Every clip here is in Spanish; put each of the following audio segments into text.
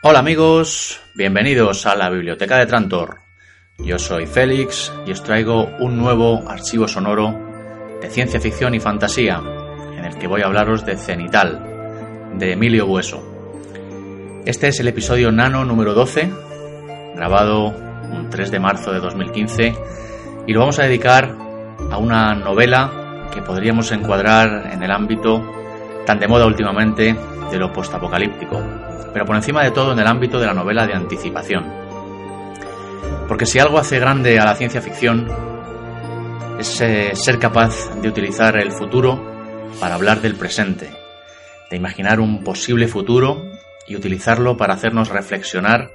Hola amigos, bienvenidos a la Biblioteca de Trantor. Yo soy Félix y os traigo un nuevo archivo sonoro de ciencia ficción y fantasía, en el que voy a hablaros de Cenital, de Emilio Bueso. Este es el episodio nano número 12, grabado un 3 de marzo de 2015, y lo vamos a dedicar a una novela que podríamos encuadrar en el ámbito tan de moda últimamente de lo postapocalíptico pero por encima de todo en el ámbito de la novela de anticipación. Porque si algo hace grande a la ciencia ficción es eh, ser capaz de utilizar el futuro para hablar del presente, de imaginar un posible futuro y utilizarlo para hacernos reflexionar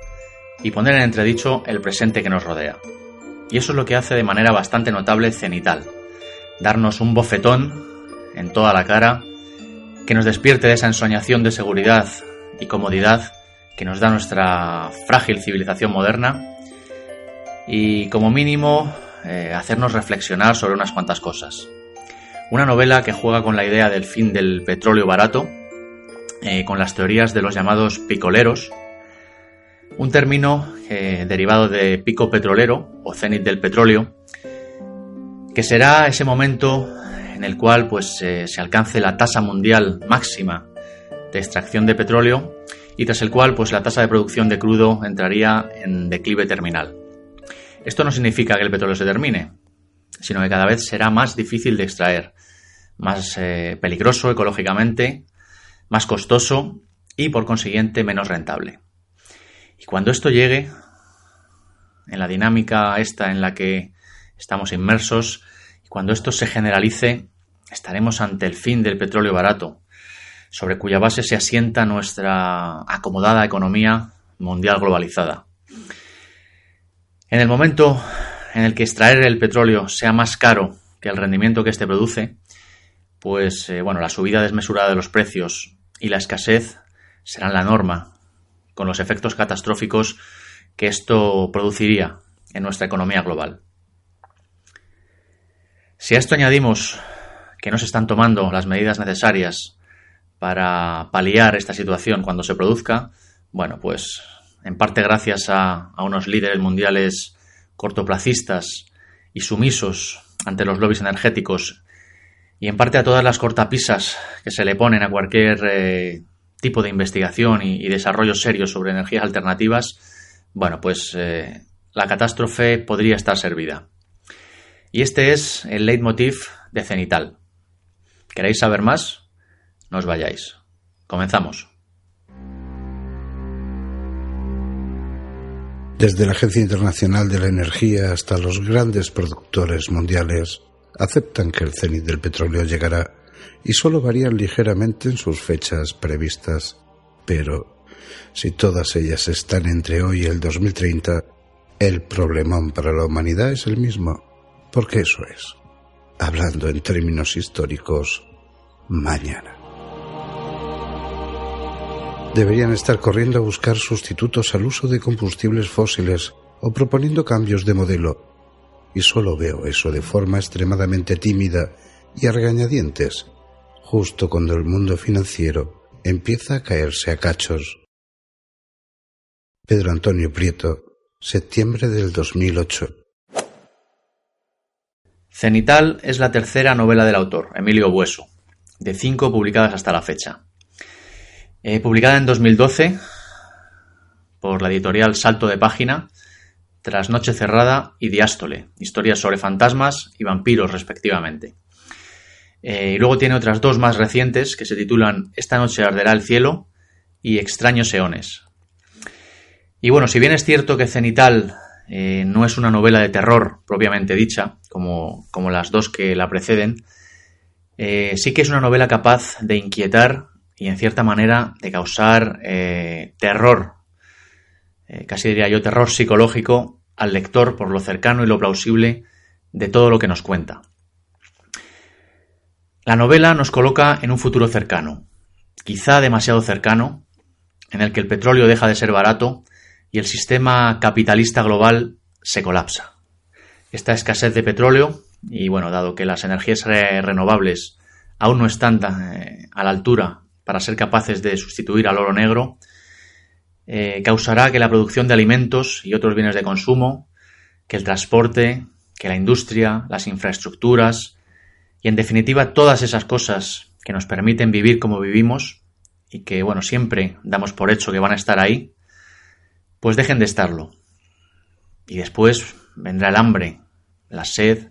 y poner en entredicho el presente que nos rodea. Y eso es lo que hace de manera bastante notable Cenital, darnos un bofetón en toda la cara que nos despierte de esa ensoñación de seguridad y comodidad que nos da nuestra frágil civilización moderna y como mínimo eh, hacernos reflexionar sobre unas cuantas cosas. Una novela que juega con la idea del fin del petróleo barato, eh, con las teorías de los llamados picoleros, un término eh, derivado de pico petrolero o cenit del petróleo, que será ese momento en el cual pues, se alcance la tasa mundial máxima de extracción de petróleo y tras el cual pues, la tasa de producción de crudo entraría en declive terminal. Esto no significa que el petróleo se termine, sino que cada vez será más difícil de extraer, más eh, peligroso ecológicamente, más costoso y por consiguiente menos rentable. Y cuando esto llegue, en la dinámica esta en la que estamos inmersos, y cuando esto se generalice, estaremos ante el fin del petróleo barato, sobre cuya base se asienta nuestra acomodada economía mundial globalizada. En el momento en el que extraer el petróleo sea más caro que el rendimiento que éste produce, pues eh, bueno, la subida desmesurada de los precios y la escasez serán la norma, con los efectos catastróficos que esto produciría en nuestra economía global. Si a esto añadimos que no se están tomando las medidas necesarias para paliar esta situación cuando se produzca, bueno, pues en parte gracias a, unos líderes mundiales cortoplacistas y sumisos ante los lobbies energéticos y en parte a todas las cortapisas que se le ponen a cualquier eh, tipo de investigación y, desarrollo serio sobre energías alternativas, bueno, pues eh, la catástrofe podría estar servida. Y este es el leitmotiv de Cenital. ¿Queréis saber más? No os vayáis. Comenzamos. Desde la Agencia Internacional de la Energía hasta los grandes productores mundiales aceptan que el cenit del petróleo llegará y solo varían ligeramente en sus fechas previstas. Pero si todas ellas están entre hoy y el 2030, el problemón para la humanidad es el mismo, porque eso es, hablando en términos históricos, mañana deberían estar corriendo a buscar sustitutos al uso de combustibles fósiles o proponiendo cambios de modelo. Y solo veo eso de forma extremadamente tímida y a regañadientes, justo cuando el mundo financiero empieza a caerse a cachos. Pedro Antonio Prieto, septiembre del 2008. Cenital es la tercera novela del autor, Emilio Bueso, de cinco publicadas hasta la fecha. Eh, publicada en 2012 por la editorial Salto de Página, tras Noche Cerrada y Diástole, historias sobre fantasmas y vampiros respectivamente. Eh, y luego tiene otras dos más recientes que se titulan Esta noche arderá el cielo y Extraños eones. Y bueno, si bien es cierto que Cenital eh, no es una novela de terror propiamente dicha, como, como las dos que la preceden, sí que es una novela capaz de inquietar y en cierta manera de causar eh, terror, eh, casi diría yo terror psicológico al lector por lo cercano y lo plausible de todo lo que nos cuenta. La novela nos coloca en un futuro cercano, quizá demasiado cercano, en el que el petróleo deja de ser barato y el sistema capitalista global se colapsa. Esta escasez de petróleo, y bueno, dado que las energías renovables aún no están eh, a la altura para ser capaces de sustituir al oro negro, eh, causará que la producción de alimentos y otros bienes de consumo, que el transporte, que la industria, las infraestructuras y en definitiva todas esas cosas que nos permiten vivir como vivimos y que bueno siempre damos por hecho que van a estar ahí, pues dejen de estarlo. Y después vendrá el hambre, la sed,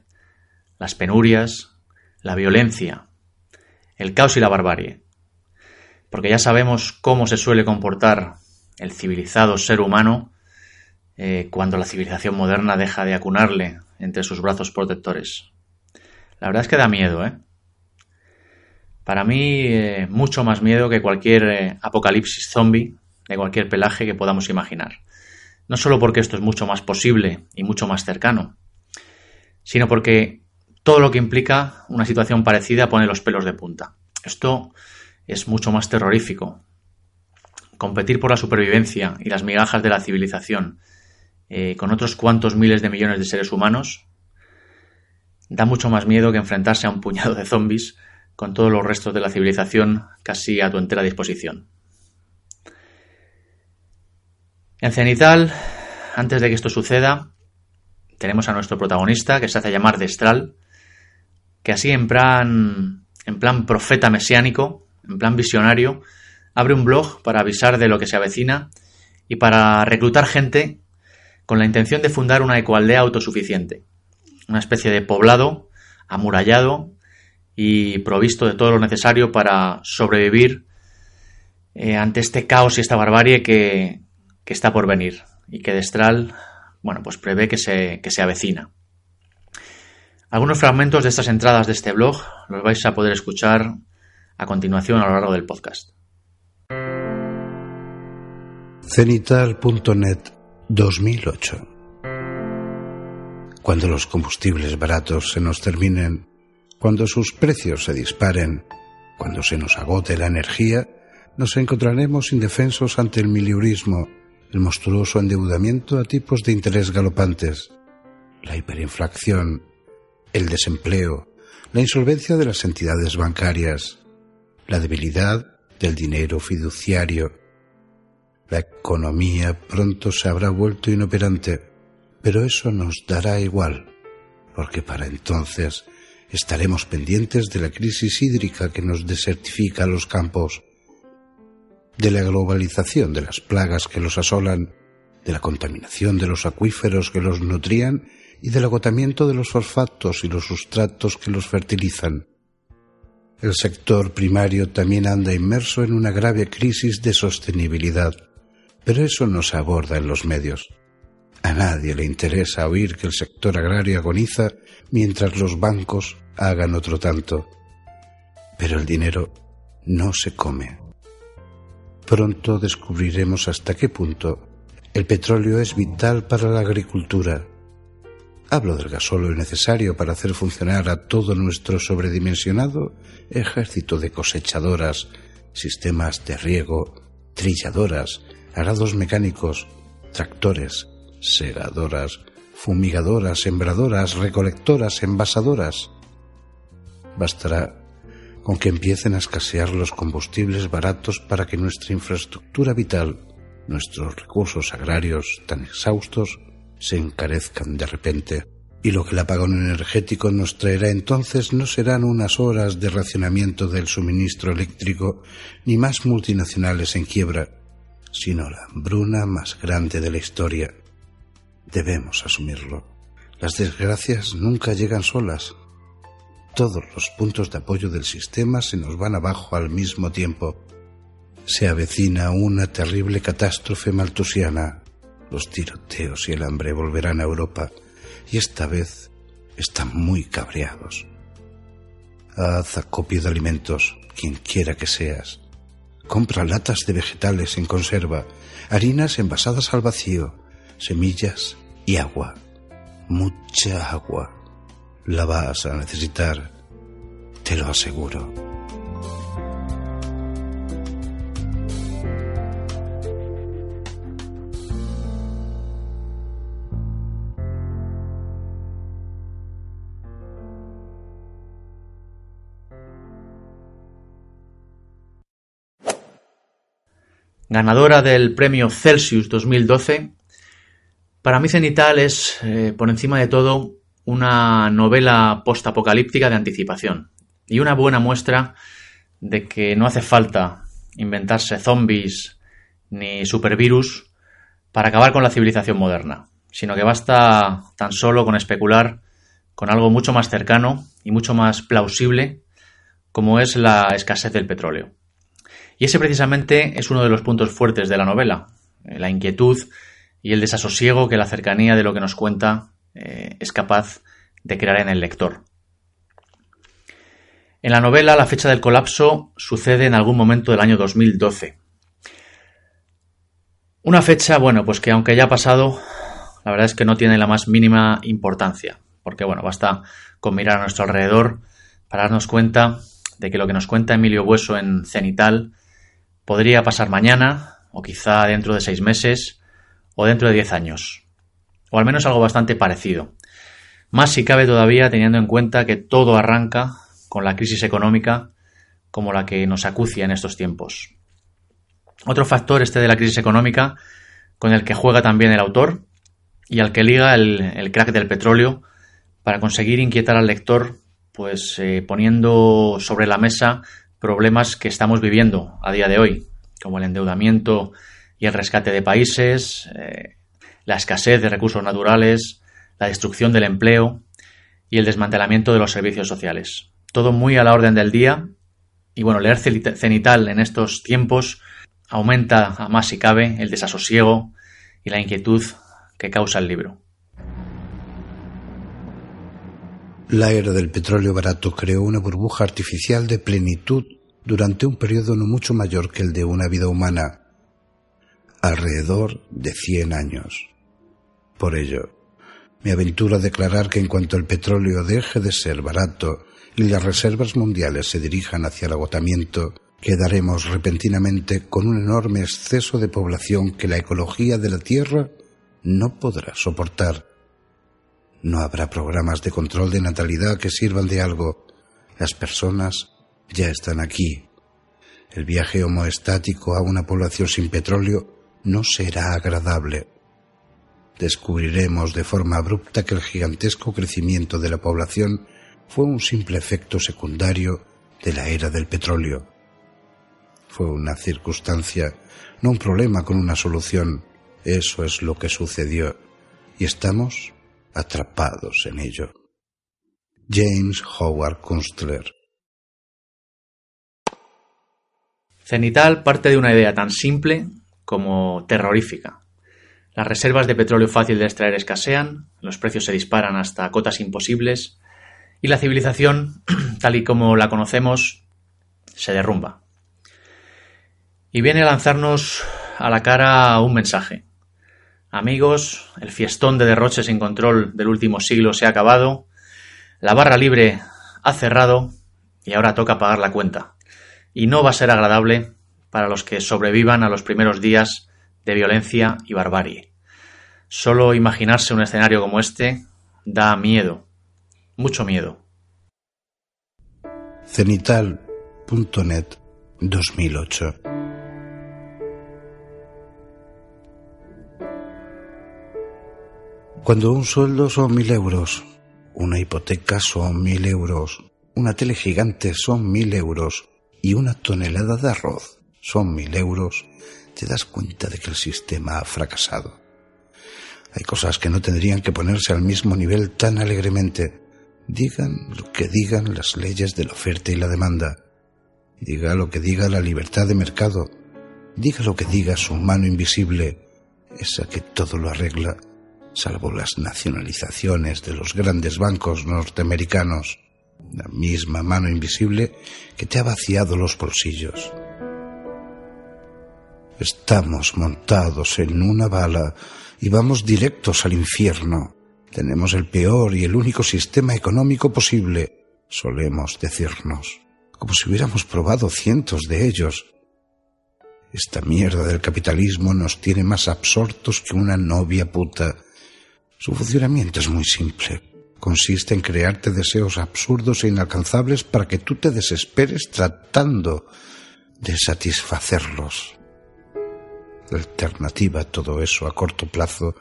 las penurias, la violencia, el caos y la barbarie. Porque ya sabemos cómo se suele comportar el civilizado ser humano eh, cuando la civilización moderna deja de acunarle entre sus brazos protectores. La verdad es que da miedo, ¿eh? Para mí, eh, mucho más miedo que cualquier eh, apocalipsis zombie de cualquier pelaje que podamos imaginar. No solo porque esto es mucho más posible y mucho más cercano, sino porque todo lo que implica una situación parecida pone los pelos de punta. Esto es mucho más terrorífico. Competir por la supervivencia y las migajas de la civilización eh, con otros cuantos miles de millones de seres humanos da mucho más miedo que enfrentarse a un puñado de zombies con todos los restos de la civilización casi a tu entera disposición. En Cenital, antes de que esto suceda, tenemos a nuestro protagonista que se hace llamar Destral, que así en plan, en plan profeta mesiánico, en plan visionario, abre un blog para avisar de lo que se avecina y para reclutar gente con la intención de fundar una ecoaldea autosuficiente, una especie de poblado amurallado y provisto de todo lo necesario para sobrevivir eh, ante este caos y esta barbarie que, que está por venir y que Destral, bueno, pues prevé que se, que se avecina. Algunos fragmentos de estas entradas de este blog los vais a poder escuchar a continuación a lo largo del podcast. Cenital.net 2008 Cuando los combustibles baratos se nos terminen, cuando sus precios se disparen, cuando se nos agote la energía, nos encontraremos indefensos ante el miliurismo el monstruoso endeudamiento a tipos de interés galopantes, la hiperinflación, el desempleo, la insolvencia de las entidades bancarias, la debilidad del dinero fiduciario. La economía pronto se habrá vuelto inoperante, pero eso nos dará igual, porque para entonces estaremos pendientes de la crisis hídrica que nos desertifica los campos, de la globalización de las plagas que los asolan, de la contaminación de los acuíferos que los nutrían y del agotamiento de los fosfatos y los sustratos que los fertilizan. El sector primario también anda inmerso en una grave crisis de sostenibilidad, pero eso no se aborda en los medios. A nadie le interesa oír que el sector agrario agoniza mientras los bancos hagan otro tanto. Pero el dinero no se come. Pronto descubriremos hasta qué punto el petróleo es vital para la agricultura. Hablo del gasóleo necesario para hacer funcionar a todo nuestro sobredimensionado ejército de cosechadoras, sistemas de riego, trilladoras, arados mecánicos, tractores, segadoras, fumigadoras, sembradoras, recolectoras, envasadoras. Bastará con que empiecen a escasear los combustibles baratos para que nuestra infraestructura vital, nuestros recursos agrarios tan exhaustos, se encarezcan de repente. Y lo que el apagón energético nos traerá entonces no serán unas horas de racionamiento del suministro eléctrico ni más multinacionales en quiebra, sino la hambruna más grande de la historia. Debemos asumirlo. Las desgracias nunca llegan solas, todos los puntos de apoyo del sistema se nos van abajo al mismo tiempo. Se avecina una terrible catástrofe maltusiana. Los tiroteos y el hambre volverán a Europa y esta vez están muy cabreados. Haz acopio de alimentos, quien quiera que seas. Compra latas de vegetales en conserva, harinas envasadas al vacío, semillas y agua. Mucha agua la vas a necesitar, te lo aseguro. Ganadora del premio Celsius 2012, para mí Cenital es, eh, por encima de todo, una novela postapocalíptica de anticipación y una buena muestra de que no hace falta inventarse zombies ni supervirus para acabar con la civilización moderna, sino que basta tan solo con especular con algo mucho más cercano y mucho más plausible como es la escasez del petróleo. Y ese precisamente es uno de los puntos fuertes de la novela, eh, la inquietud y el desasosiego que la cercanía de lo que nos cuenta eh, es capaz de crear en el lector. En la novela, la fecha del colapso sucede en algún momento del año 2012. Una fecha, bueno, pues que aunque haya pasado, la verdad es que no tiene la más mínima importancia, porque bueno, basta con mirar a nuestro alrededor para darnos cuenta de que lo que nos cuenta Emilio Bueso en Cenital podría pasar mañana, o quizá dentro de seis meses, o dentro de diez años. O al menos algo bastante parecido. Más si cabe todavía teniendo en cuenta que todo arranca con la crisis económica como la que nos acucia en estos tiempos. Otro factor este de la crisis económica con el que juega también el autor y al que liga el, crack del petróleo para conseguir inquietar al lector pues eh, poniendo sobre la mesa problemas que estamos viviendo a día de hoy, como el endeudamiento y el rescate de países, eh, la escasez de recursos naturales, la destrucción del empleo y el desmantelamiento de los servicios sociales. Todo muy a la orden del día y bueno, leer cenital en estos tiempos aumenta a más si cabe el desasosiego y la inquietud que causa el libro. La era del petróleo barato creó una burbuja artificial de plenitud durante un periodo no mucho mayor que el de una vida humana alrededor de 100 años. Por ello, me aventuro a declarar que en cuanto el petróleo deje de ser barato y las reservas mundiales se dirijan hacia el agotamiento, quedaremos repentinamente con un enorme exceso de población que la ecología de la Tierra no podrá soportar. No habrá programas de control de natalidad que sirvan de algo. Las personas ya están aquí. El viaje homoestático a una población sin petróleo no será agradable. Descubriremos de forma abrupta que el gigantesco crecimiento de la población fue un simple efecto secundario de la era del petróleo. Fue una circunstancia, no un problema con una solución. Eso es lo que sucedió y estamos atrapados en ello. James Howard Kunstler Cenital parte de una idea tan simple como terrorífica. Las reservas de petróleo fácil de extraer escasean, los precios se disparan hasta cotas imposibles y la civilización, tal y como la conocemos, se derrumba. Y viene a lanzarnos a la cara un mensaje. Amigos, el fiestón de derroche sin control del último siglo se ha acabado, la barra libre ha cerrado y ahora toca pagar la cuenta. Y no va a ser agradable para los que sobrevivan a los primeros días de violencia y barbarie. Solo imaginarse un escenario como este da miedo, mucho miedo. Cenital.net 2008 Cuando un sueldo son mil euros, una hipoteca son mil euros, una tele gigante son mil euros y una tonelada de arroz son mil euros, te das cuenta de que el sistema ha fracasado. Hay cosas que no tendrían que ponerse al mismo nivel tan alegremente. Digan lo que digan las leyes de la oferta y la demanda. Diga lo que diga la libertad de mercado. Diga lo que diga su mano invisible, esa que todo lo arregla, salvo las nacionalizaciones de los grandes bancos norteamericanos. La misma mano invisible que te ha vaciado los bolsillos. Estamos montados en una bala y vamos directos al infierno. Tenemos el peor y el único sistema económico posible, solemos decirnos, como si hubiéramos probado cientos de ellos. Esta mierda del capitalismo nos tiene más absortos que una novia puta. Su funcionamiento es muy simple. Consiste en crearte deseos absurdos e inalcanzables para que tú te desesperes tratando de satisfacerlos. La alternativa a todo eso a corto plazo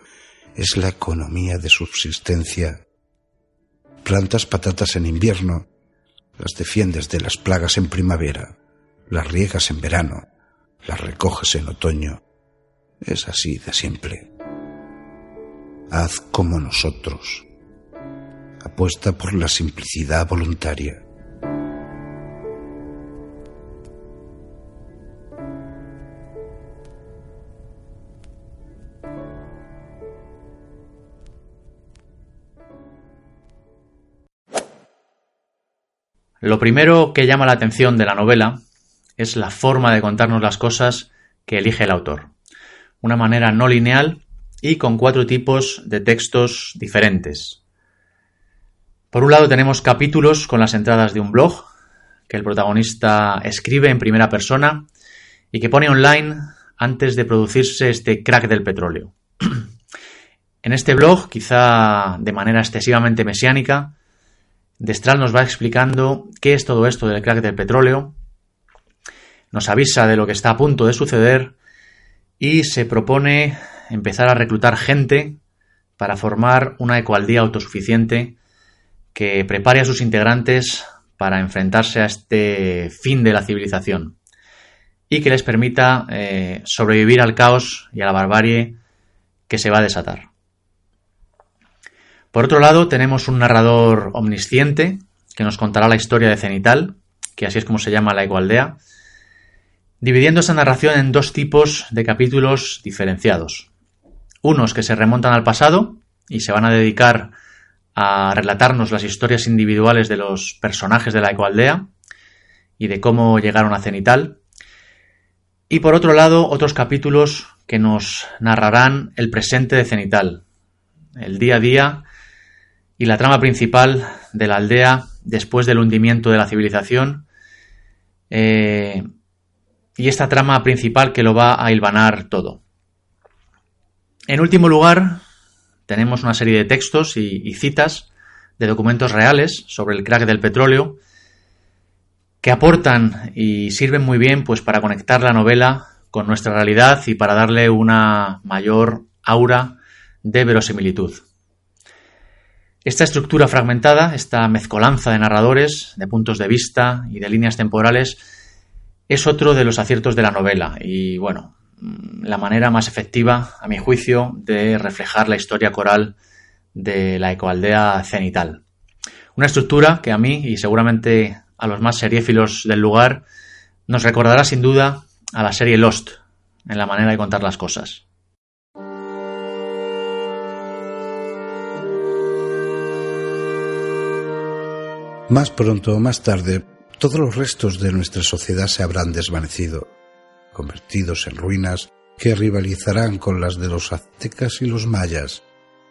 es la economía de subsistencia. Plantas patatas en invierno, las defiendes de las plagas en primavera, las riegas en verano, las recoges en otoño. Es así de siempre. Haz como nosotros. Apuesta por la simplicidad voluntaria. Lo primero que llama la atención de la novela es la forma de contarnos las cosas que elige el autor. Una manera no lineal y con cuatro tipos de textos diferentes. Por un lado tenemos capítulos con las entradas de un blog que el protagonista escribe en primera persona y que pone online antes de producirse este crack del petróleo. en este blog, quizá de manera excesivamente mesiánica, Destral nos va explicando qué es todo esto del crack del petróleo, nos avisa de lo que está a punto de suceder y se propone empezar a reclutar gente para formar una ecualdía autosuficiente que prepare a sus integrantes para enfrentarse a este fin de la civilización y que les permita eh, sobrevivir al caos y a la barbarie que se va a desatar. Por otro lado, tenemos un narrador omnisciente que nos contará la historia de Cenital, que así es como se llama la Ecualdea, dividiendo esa narración en dos tipos de capítulos diferenciados. Unos que se remontan al pasado y se van a dedicar a relatarnos las historias individuales de los personajes de la Ecualdea y de cómo llegaron a Cenital. Y por otro lado, otros capítulos que nos narrarán el presente de Cenital, el día a día y la trama principal de la aldea después del hundimiento de la civilización eh, y esta trama principal que lo va a hilvanar todo. En último lugar, tenemos una serie de textos y, citas de documentos reales sobre el crack del petróleo que aportan y sirven muy bien pues para conectar la novela con nuestra realidad y para darle una mayor aura de verosimilitud. Esta estructura fragmentada, esta mezcolanza de narradores, de puntos de vista y de líneas temporales, es otro de los aciertos de la novela y, bueno, la manera más efectiva, a mi juicio, de reflejar la historia coral de la ecoaldea cenital. Una estructura que a mí y seguramente a los más seriéfilos del lugar nos recordará sin duda a la serie Lost en la manera de contar las cosas. Más pronto o más tarde, todos los restos de nuestra sociedad se habrán desvanecido, convertidos en ruinas que rivalizarán con las de los aztecas y los mayas.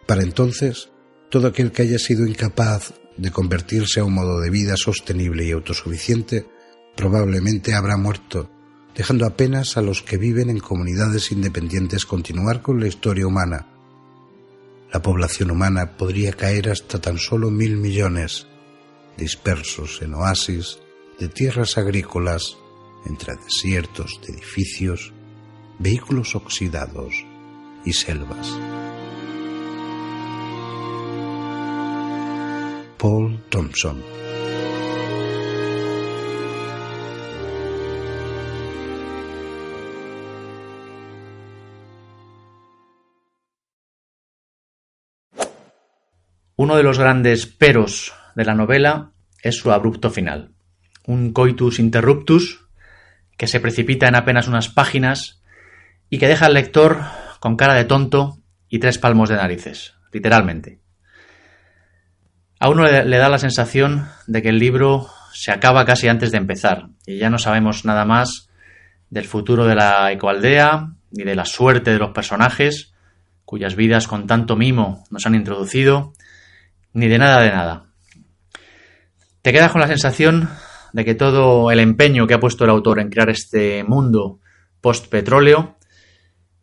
Para entonces, todo aquel que haya sido incapaz de convertirse a un modo de vida sostenible y autosuficiente probablemente habrá muerto, dejando apenas a los que viven en comunidades independientes continuar con la historia humana. La población humana podría caer hasta tan solo mil millones, dispersos en oasis de tierras agrícolas, entre desiertos de edificios, vehículos oxidados y selvas. Paul Thompson Uno de los grandes peros de la novela es su abrupto final. Un coitus interruptus que se precipita en apenas unas páginas y que deja al lector con cara de tonto y tres palmos de narices, literalmente. A uno le, da la sensación de que el libro se acaba casi antes de empezar y ya no sabemos nada más del futuro de la ecoaldea ni de la suerte de los personajes cuyas vidas con tanto mimo nos han introducido, ni de nada de nada. Te quedas con la sensación de que todo el empeño que ha puesto el autor en crear este mundo post-petróleo,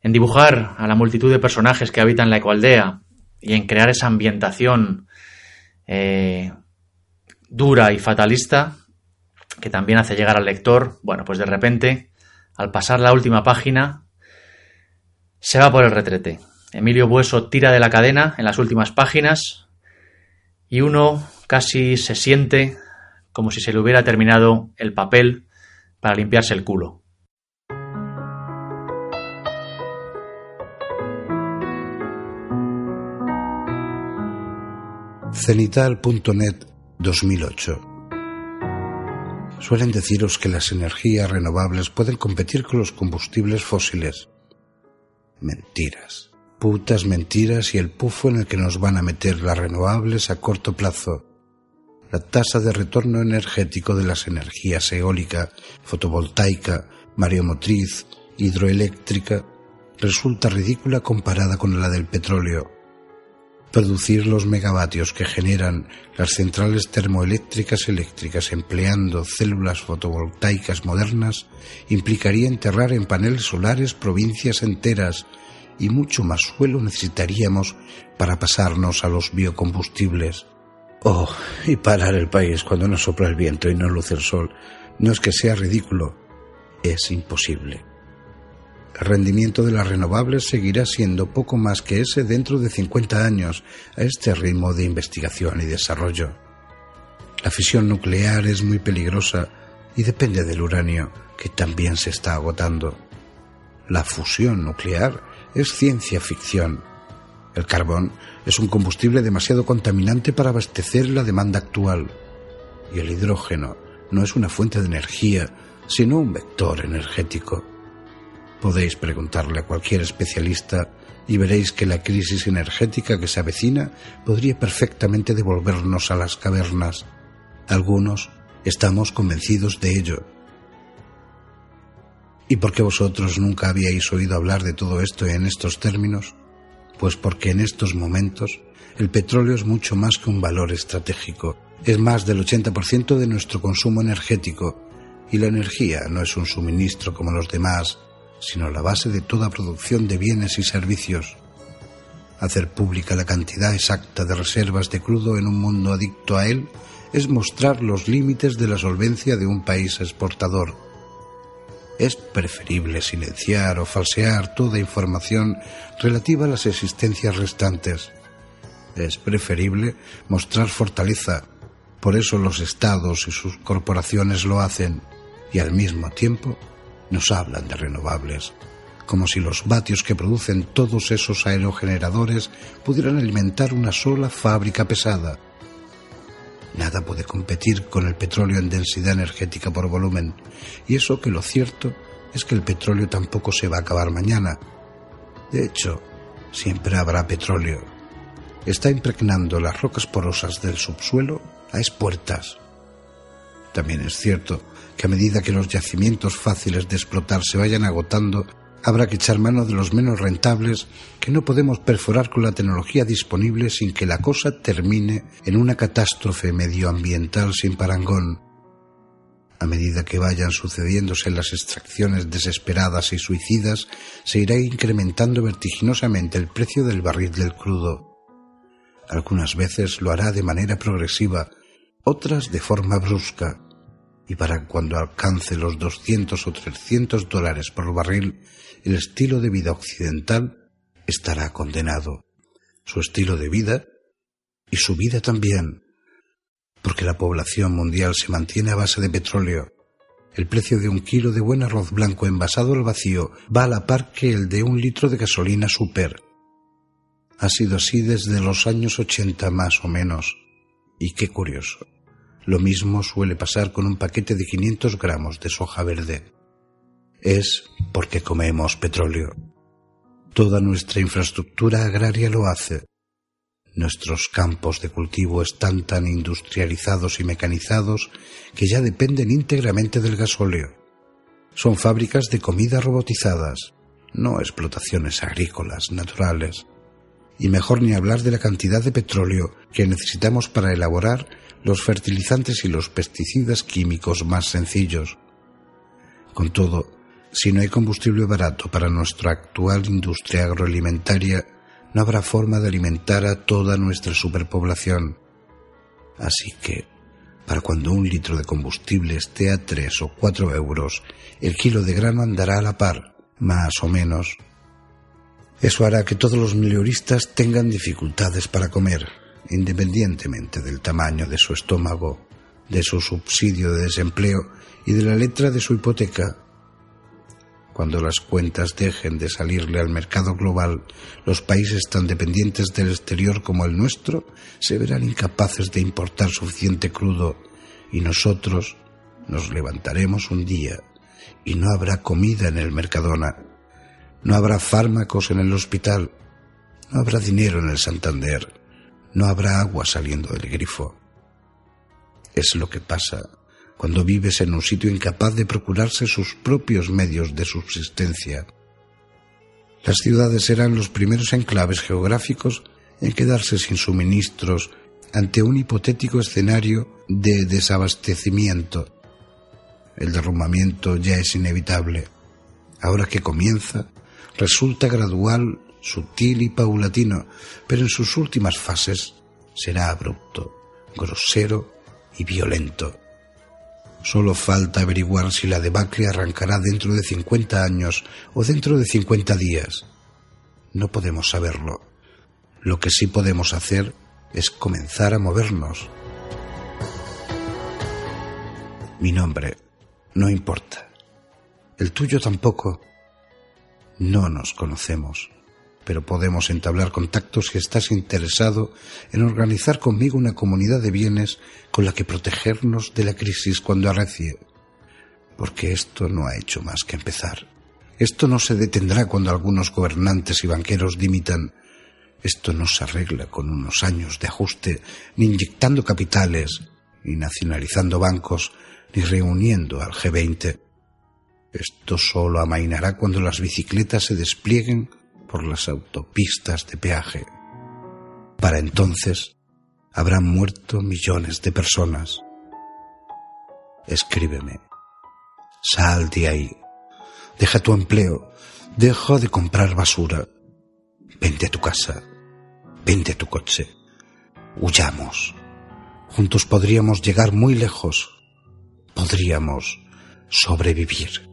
en dibujar a la multitud de personajes que habitan la ecoaldea y en crear esa ambientación eh, dura y fatalista, que también hace llegar al lector, bueno, pues de repente, al pasar la última página, se va por el retrete. Emilio Bueso tira de la cadena en las últimas páginas y uno casi se siente como si se le hubiera terminado el papel para limpiarse el culo. Cenital.net 2008 Suelen deciros que las energías renovables pueden competir con los combustibles fósiles. Mentiras. Putas mentiras y el pufo en el que nos van a meter las renovables a corto plazo. La tasa de retorno energético de las energías eólica, fotovoltaica, mareomotriz, hidroeléctrica resulta ridícula comparada con la del petróleo Producir los megavatios que generan las centrales termoeléctricas eléctricas empleando células fotovoltaicas modernas implicaría enterrar en paneles solares provincias enteras y mucho más suelo necesitaríamos para pasarnos a los biocombustibles. Oh, y parar el país cuando no sopla el viento y no luce el sol no es que sea ridículo, es imposible. El rendimiento de las renovables seguirá siendo poco más que ese dentro de 50 años a este ritmo de investigación y desarrollo. La fisión nuclear es muy peligrosa y depende del uranio, que también se está agotando. La fusión nuclear es ciencia ficción. El carbón es un combustible demasiado contaminante para abastecer la demanda actual. Y el hidrógeno no es una fuente de energía, sino un vector energético. Podéis preguntarle a cualquier especialista y veréis que la crisis energética que se avecina podría perfectamente devolvernos a las cavernas. Algunos estamos convencidos de ello. ¿Y por qué vosotros nunca habíais oído hablar de todo esto en estos términos? Pues porque en estos momentos el petróleo es mucho más que un valor estratégico. Es más del 80% de nuestro consumo energético y la energía no es un suministro como los demás sino la base de toda producción de bienes y servicios. Hacer pública la cantidad exacta de reservas de crudo en un mundo adicto a él es mostrar los límites de la solvencia de un país exportador. Es preferible silenciar o falsear toda información relativa a las existencias restantes. Es preferible mostrar fortaleza. Por eso los estados y sus corporaciones lo hacen y al mismo tiempo nos hablan de renovables, como si los vatios que producen todos esos aerogeneradores pudieran alimentar una sola fábrica pesada. Nada puede competir con el petróleo en densidad energética por volumen, y eso que lo cierto es que el petróleo tampoco se va a acabar mañana. De hecho, siempre habrá petróleo. Está impregnando las rocas porosas del subsuelo a espuertas. También es cierto que a medida que los yacimientos fáciles de explotar se vayan agotando, habrá que echar mano de los menos rentables que no podemos perforar con la tecnología disponible sin que la cosa termine en una catástrofe medioambiental sin parangón. A medida que vayan sucediéndose las extracciones desesperadas y suicidas, se irá incrementando vertiginosamente el precio del barril del crudo. Algunas veces lo hará de manera progresiva, otras de forma brusca y para cuando alcance los 200 o 300 dólares por barril, el estilo de vida occidental estará condenado. Su estilo de vida y su vida también, porque la población mundial se mantiene a base de petróleo. El precio de un kilo de buen arroz blanco envasado al vacío va a la par que el de un litro de gasolina super. Ha sido así desde los años 80 más o menos. Y qué curioso. Lo mismo suele pasar con un paquete de 500 gramos de soja verde. Es porque comemos petróleo. Toda nuestra infraestructura agraria lo hace. Nuestros campos de cultivo están tan industrializados y mecanizados que ya dependen íntegramente del gasóleo. Son fábricas de comida robotizadas, no explotaciones agrícolas naturales. Y mejor ni hablar de la cantidad de petróleo que necesitamos para elaborar los fertilizantes y los pesticidas químicos más sencillos. Con todo, si no hay combustible barato para nuestra actual industria agroalimentaria, no habrá forma de alimentar a toda nuestra superpoblación. Así que, para cuando un litro de combustible esté a tres o cuatro euros, el kilo de grano andará a la par, más o menos. Eso hará que todos los milioristas tengan dificultades para comer, independientemente del tamaño de su estómago, de su subsidio de desempleo y de la letra de su hipoteca. Cuando las cuentas dejen de salirle al mercado global, los países tan dependientes del exterior como el nuestro se verán incapaces de importar suficiente crudo y nosotros nos levantaremos un día y no habrá comida en el Mercadona, no habrá fármacos en el hospital, no habrá dinero en el Santander, no habrá agua saliendo del grifo. Es lo que pasa cuando vives en un sitio incapaz de procurarse sus propios medios de subsistencia. Las ciudades serán los primeros enclaves geográficos en quedarse sin suministros ante un hipotético escenario de desabastecimiento. El derrumbamiento ya es inevitable. Ahora que comienza, resulta gradual, sutil y paulatino, pero en sus últimas fases será abrupto, grosero y violento. Solo falta averiguar si la debacle arrancará dentro de 50 años o dentro de 50 días. No podemos saberlo. Lo que sí podemos hacer es comenzar a movernos. Mi nombre no importa. El tuyo tampoco. No nos conocemos pero podemos entablar contactos si estás interesado en organizar conmigo una comunidad de bienes con la que protegernos de la crisis cuando arrecie. Porque esto no ha hecho más que empezar. Esto no se detendrá cuando algunos gobernantes y banqueros dimitan. Esto no se arregla con unos años de ajuste, ni inyectando capitales, ni nacionalizando bancos, ni reuniendo al G20. Esto solo amainará cuando las bicicletas se desplieguen por las autopistas de peaje. Para entonces habrán muerto millones de personas. Escríbeme. Sal de ahí. Deja tu empleo. Deja de comprar basura. Vende tu casa. Vende tu coche. Huyamos. Juntos podríamos llegar muy lejos. Podríamos sobrevivir.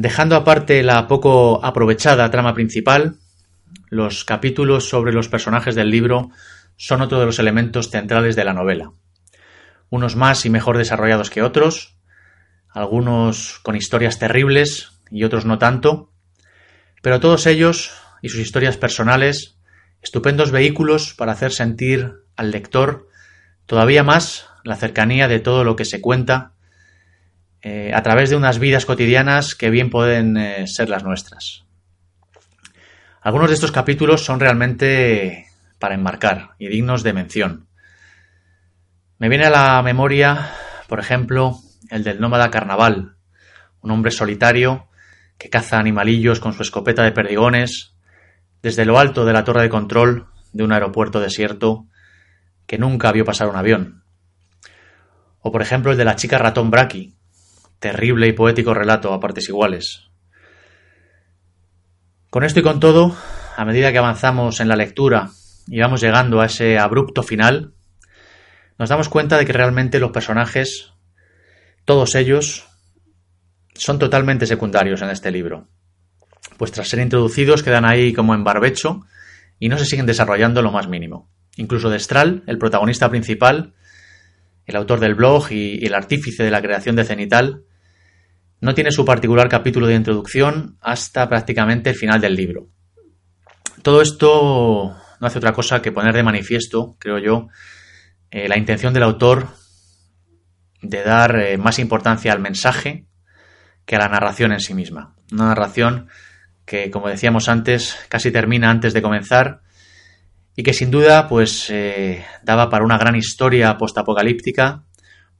Dejando aparte la poco aprovechada trama principal, los capítulos sobre los personajes del libro son otro de los elementos centrales de la novela. Unos más y mejor desarrollados que otros, algunos con historias terribles y otros no tanto, pero todos ellos y sus historias personales, estupendos vehículos para hacer sentir al lector todavía más la cercanía de todo lo que se cuenta eh, a través de unas vidas cotidianas que bien pueden eh, ser las nuestras. Algunos de estos capítulos son realmente para enmarcar y dignos de mención. Me viene a la memoria, por ejemplo, el del nómada carnaval, un hombre solitario que caza animalillos con su escopeta de perdigones desde lo alto de la torre de control de un aeropuerto desierto que nunca vio pasar un avión. O por ejemplo el de la chica ratón Braki, terrible y poético relato a partes iguales. Con esto y con todo, a medida que avanzamos en la lectura y vamos llegando a ese abrupto final, nos damos cuenta de que realmente los personajes, todos ellos, son totalmente secundarios en este libro. Pues tras ser introducidos quedan ahí como en barbecho y no se siguen desarrollando lo más mínimo. Incluso Destral, el protagonista principal, el autor del blog y, el artífice de la creación de Cenital, no tiene su particular capítulo de introducción hasta prácticamente el final del libro. Todo esto no hace otra cosa que poner de manifiesto, creo yo, eh, la intención del autor de dar eh, más importancia al mensaje que a la narración en sí misma. Una narración que, como decíamos antes, casi termina antes de comenzar y que sin duda pues eh, daba para una gran historia postapocalíptica,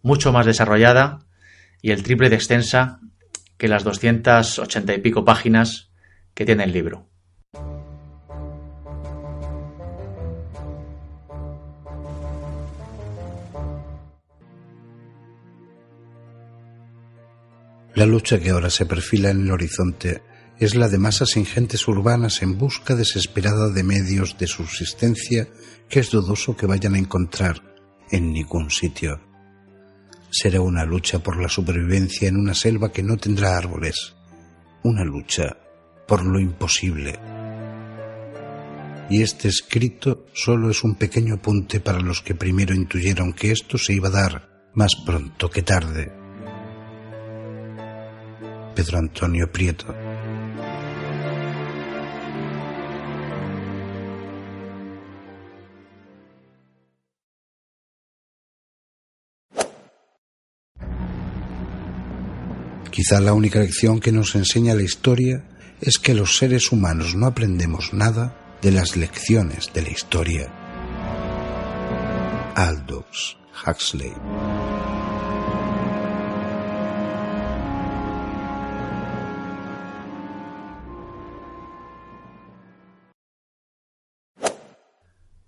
mucho más desarrollada y el triple de extensa que las 280 y pico páginas que tiene el libro. La lucha que ahora se perfila en el horizonte es la de masas ingentes urbanas en busca desesperada de medios de subsistencia que es dudoso que vayan a encontrar en ningún sitio. Será una lucha por la supervivencia en una selva que no tendrá árboles, una lucha por lo imposible. Y este escrito solo es un pequeño apunte para los que primero intuyeron que esto se iba a dar más pronto que tarde. Pedro Antonio Prieto. Quizá la única lección que nos enseña la historia es que los seres humanos no aprendemos nada de las lecciones de la historia. Aldous Huxley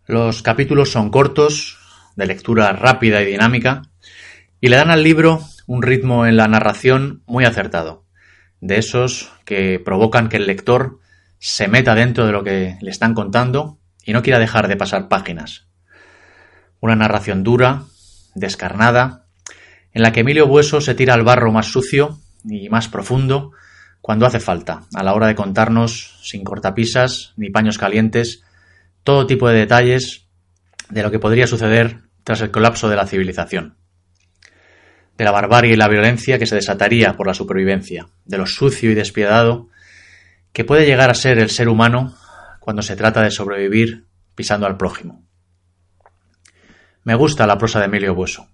Los capítulos son cortos, de lectura rápida y dinámica, y le dan al libro un ritmo en la narración muy acertado, de esos que provocan que el lector se meta dentro de lo que le están contando y no quiera dejar de pasar páginas. Una narración dura, descarnada, en la que Emilio Bueso se tira al barro más sucio y más profundo cuando hace falta, a la hora de contarnos, sin cortapisas ni paños calientes, todo tipo de detalles de lo que podría suceder tras el colapso de la civilización de la barbarie y la violencia que se desataría por la supervivencia, de lo sucio y despiadado que puede llegar a ser el ser humano cuando se trata de sobrevivir pisando al prójimo. Me gusta la prosa de Emilio Bueso.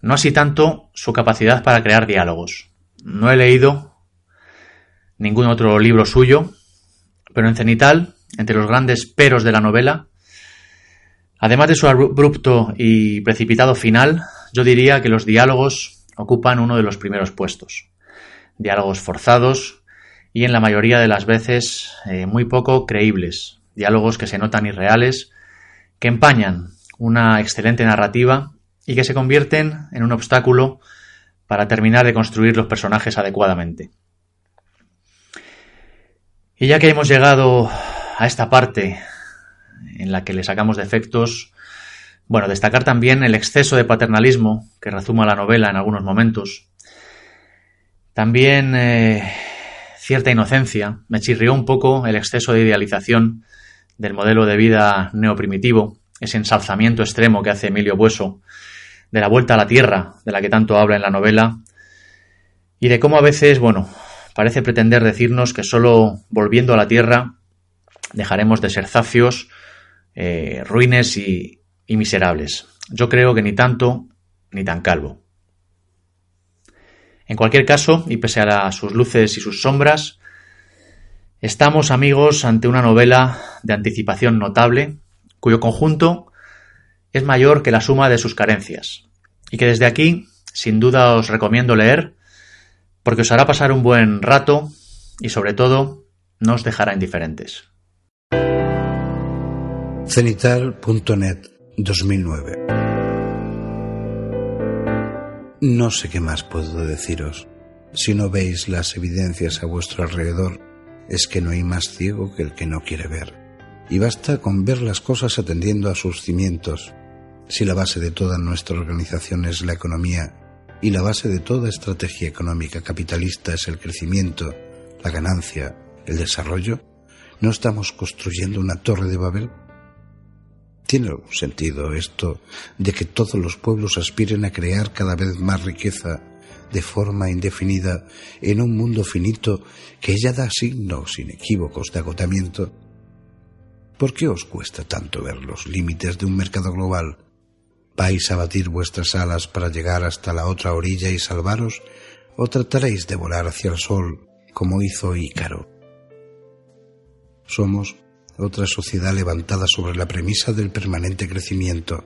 No así tanto su capacidad para crear diálogos. No he leído ningún otro libro suyo, pero en Cenital, entre los grandes peros de la novela, además de su abrupto y precipitado final, yo diría que los diálogos ocupan uno de los primeros puestos. Diálogos forzados y en la mayoría de las veces eh, muy poco creíbles. Diálogos que se notan irreales, que empañan una excelente narrativa y que se convierten en un obstáculo para terminar de construir los personajes adecuadamente. Y ya que hemos llegado a esta parte en la que le sacamos defectos, bueno, destacar también el exceso de paternalismo que rezuma la novela en algunos momentos. También eh, cierta inocencia. Me chirrió un poco el exceso de idealización del modelo de vida neoprimitivo, ese ensalzamiento extremo que hace Emilio Bueso, de la vuelta a la tierra, de la que tanto habla en la novela, y de cómo a veces, bueno, parece pretender decirnos que solo volviendo a la tierra dejaremos de ser zafios, eh, ruines y, y miserables. Yo creo que ni tanto ni tan calvo. En cualquier caso, y pese a sus luces y sus sombras, estamos amigos ante una novela de anticipación notable, cuyo conjunto es mayor que la suma de sus carencias, y que desde aquí, sin duda, os recomiendo leer, porque os hará pasar un buen rato y sobre todo no os dejará indiferentes. Cenital.net 2009. No sé qué más puedo deciros. Si no veis las evidencias a vuestro alrededor, es que no hay más ciego que el que no quiere ver. Y basta con ver las cosas atendiendo a sus cimientos. Si la base de toda nuestra organización es la economía y la base de toda estrategia económica capitalista es el crecimiento, la ganancia, el desarrollo, ¿no estamos construyendo una torre de Babel? ¿Tiene sentido esto de que todos los pueblos aspiren a crear cada vez más riqueza de forma indefinida en un mundo finito que ya da signos inequívocos de agotamiento? ¿Por qué os cuesta tanto ver los límites de un mercado global? ¿Vais a batir vuestras alas para llegar hasta la otra orilla y salvaros? ¿O trataréis de volar hacia el sol como hizo Ícaro? Somos otra sociedad levantada sobre la premisa del permanente crecimiento,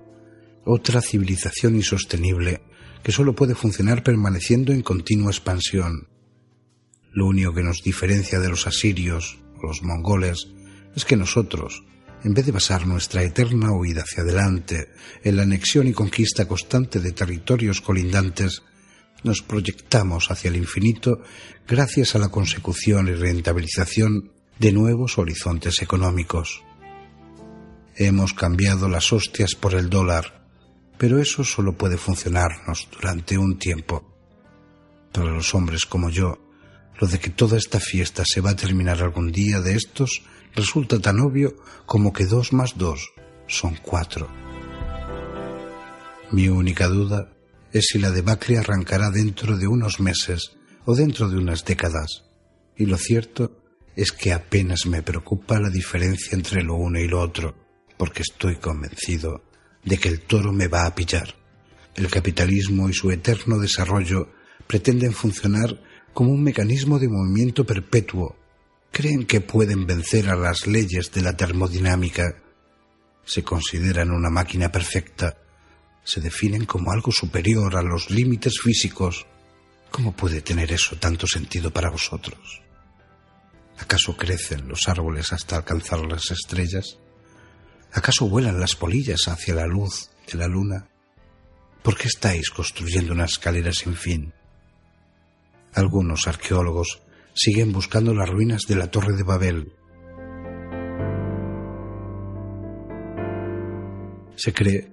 otra civilización insostenible que solo puede funcionar permaneciendo en continua expansión. Lo único que nos diferencia de los asirios o los mongoles es que nosotros, en vez de basar nuestra eterna huida hacia adelante en la anexión y conquista constante de territorios colindantes, nos proyectamos hacia el infinito gracias a la consecución y rentabilización de nuevos horizontes económicos. Hemos cambiado las hostias por el dólar, Pero eso solo puede funcionarnos durante un tiempo. Para los hombres como yo, lo de que toda esta fiesta se va a terminar algún día de estos resulta tan obvio como que dos más dos son cuatro. Mi única duda es si la debacle arrancará dentro de unos meses o dentro de unas décadas. Y lo cierto es que apenas me preocupa la diferencia entre lo uno y lo otro, porque estoy convencido de que el toro me va a pillar. El capitalismo y su eterno desarrollo pretenden funcionar como un mecanismo de movimiento perpetuo. Creen que pueden vencer a las leyes de la termodinámica. Se consideran una máquina perfecta. Se definen como algo superior a los límites físicos. ¿Cómo puede tener eso tanto sentido para vosotros? ¿Acaso crecen los árboles hasta alcanzar las estrellas? ¿Acaso vuelan las polillas hacia la luz de la luna? ¿Por qué estáis construyendo una escalera sin fin? Algunos arqueólogos siguen buscando las ruinas de la Torre de Babel. Se cree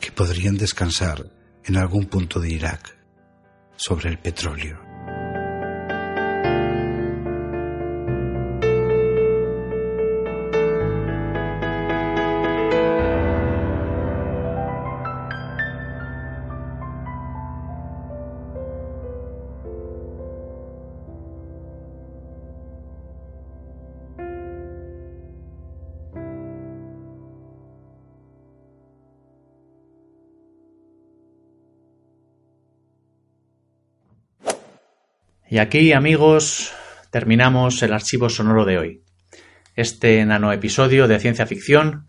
que podrían descansar en algún punto de Irak sobre el petróleo. Y aquí, amigos, terminamos el archivo sonoro de hoy. Este nano episodio de ciencia ficción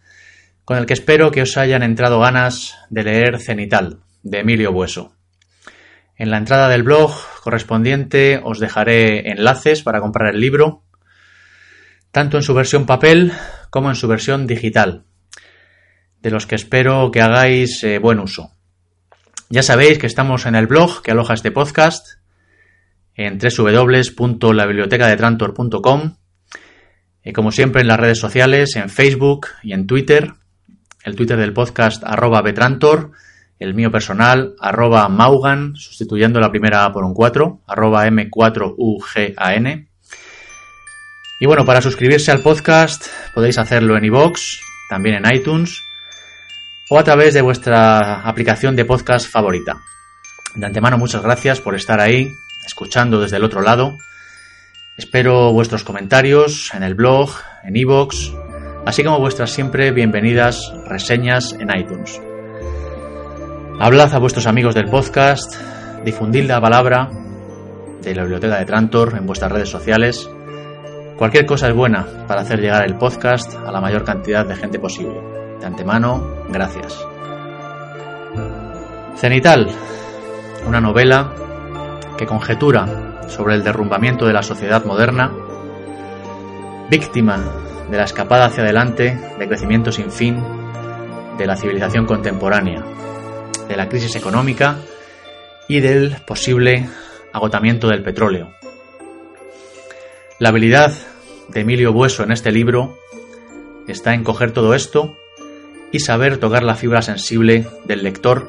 con el que espero que os hayan entrado ganas de leer Cenital, de Emilio Bueso. En la entrada del blog correspondiente os dejaré enlaces para comprar el libro, tanto en su versión papel como en su versión digital, de los que espero que hagáis eh, buen uso. Ya sabéis que estamos en el blog que aloja este podcast, en www.labibliotecadetrantor.com y como siempre en las redes sociales, en Facebook y en Twitter, el Twitter del podcast arroba betrantor, el mío personal arroba maugan, sustituyendo la primera A por un 4, arroba m4ugan. Y bueno, para suscribirse al podcast podéis hacerlo en iVoox, también en iTunes o a través de vuestra aplicación de podcast favorita. De antemano muchas gracias por estar ahí escuchando desde el otro lado. Espero vuestros comentarios en el blog, en iVoox, así como vuestras siempre bienvenidas reseñas en iTunes. Hablad a vuestros amigos del podcast, difundid la palabra de la biblioteca de Trantor en vuestras redes sociales. Cualquier cosa es buena para hacer llegar el podcast a la mayor cantidad de gente posible. De antemano, gracias. Cenital, una novela que conjetura sobre el derrumbamiento de la sociedad moderna, víctima de la escapada hacia adelante de crecimiento sin fin de la civilización contemporánea, de la crisis económica y del posible agotamiento del petróleo. La habilidad de Emilio Bueso en este libro está en coger todo esto y saber tocar la fibra sensible del lector,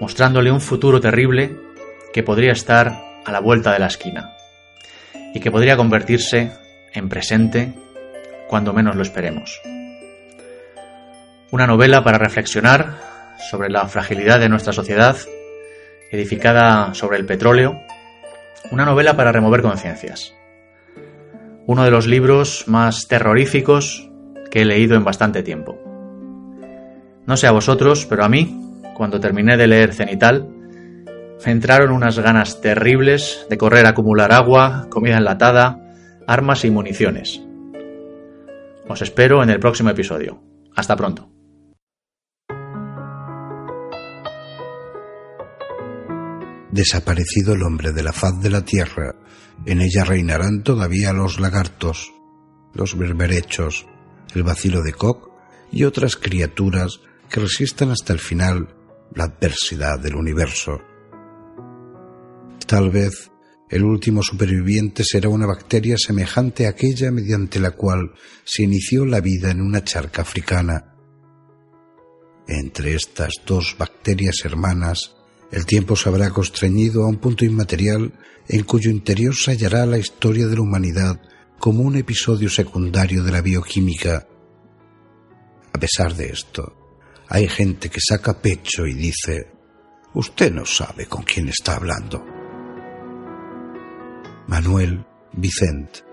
mostrándole un futuro terrible que podría estar a la vuelta de la esquina y que podría convertirse en presente cuando menos lo esperemos. Una novela para reflexionar sobre la fragilidad de nuestra sociedad, edificada sobre el petróleo, una novela para remover conciencias. Uno de los libros más terroríficos que he leído en bastante tiempo. No sé a vosotros, pero a mí, cuando terminé de leer Cenital, entraron unas ganas terribles de correr a acumular agua, comida enlatada, armas y municiones. Os espero en el próximo episodio. Hasta pronto. Desaparecido el hombre de la faz de la tierra, en ella reinarán todavía los lagartos, los berberechos, el vacilo de Koch y otras criaturas que resistan hasta el final la adversidad del universo. Tal vez el último superviviente será una bacteria semejante a aquella mediante la cual se inició la vida en una charca africana. Entre estas dos bacterias hermanas, el tiempo se habrá constreñido a un punto inmaterial en cuyo interior se hallará la historia de la humanidad como un episodio secundario de la bioquímica. A pesar de esto, hay gente que saca pecho y dice, usted no sabe con quién está hablando. Manuel Vicente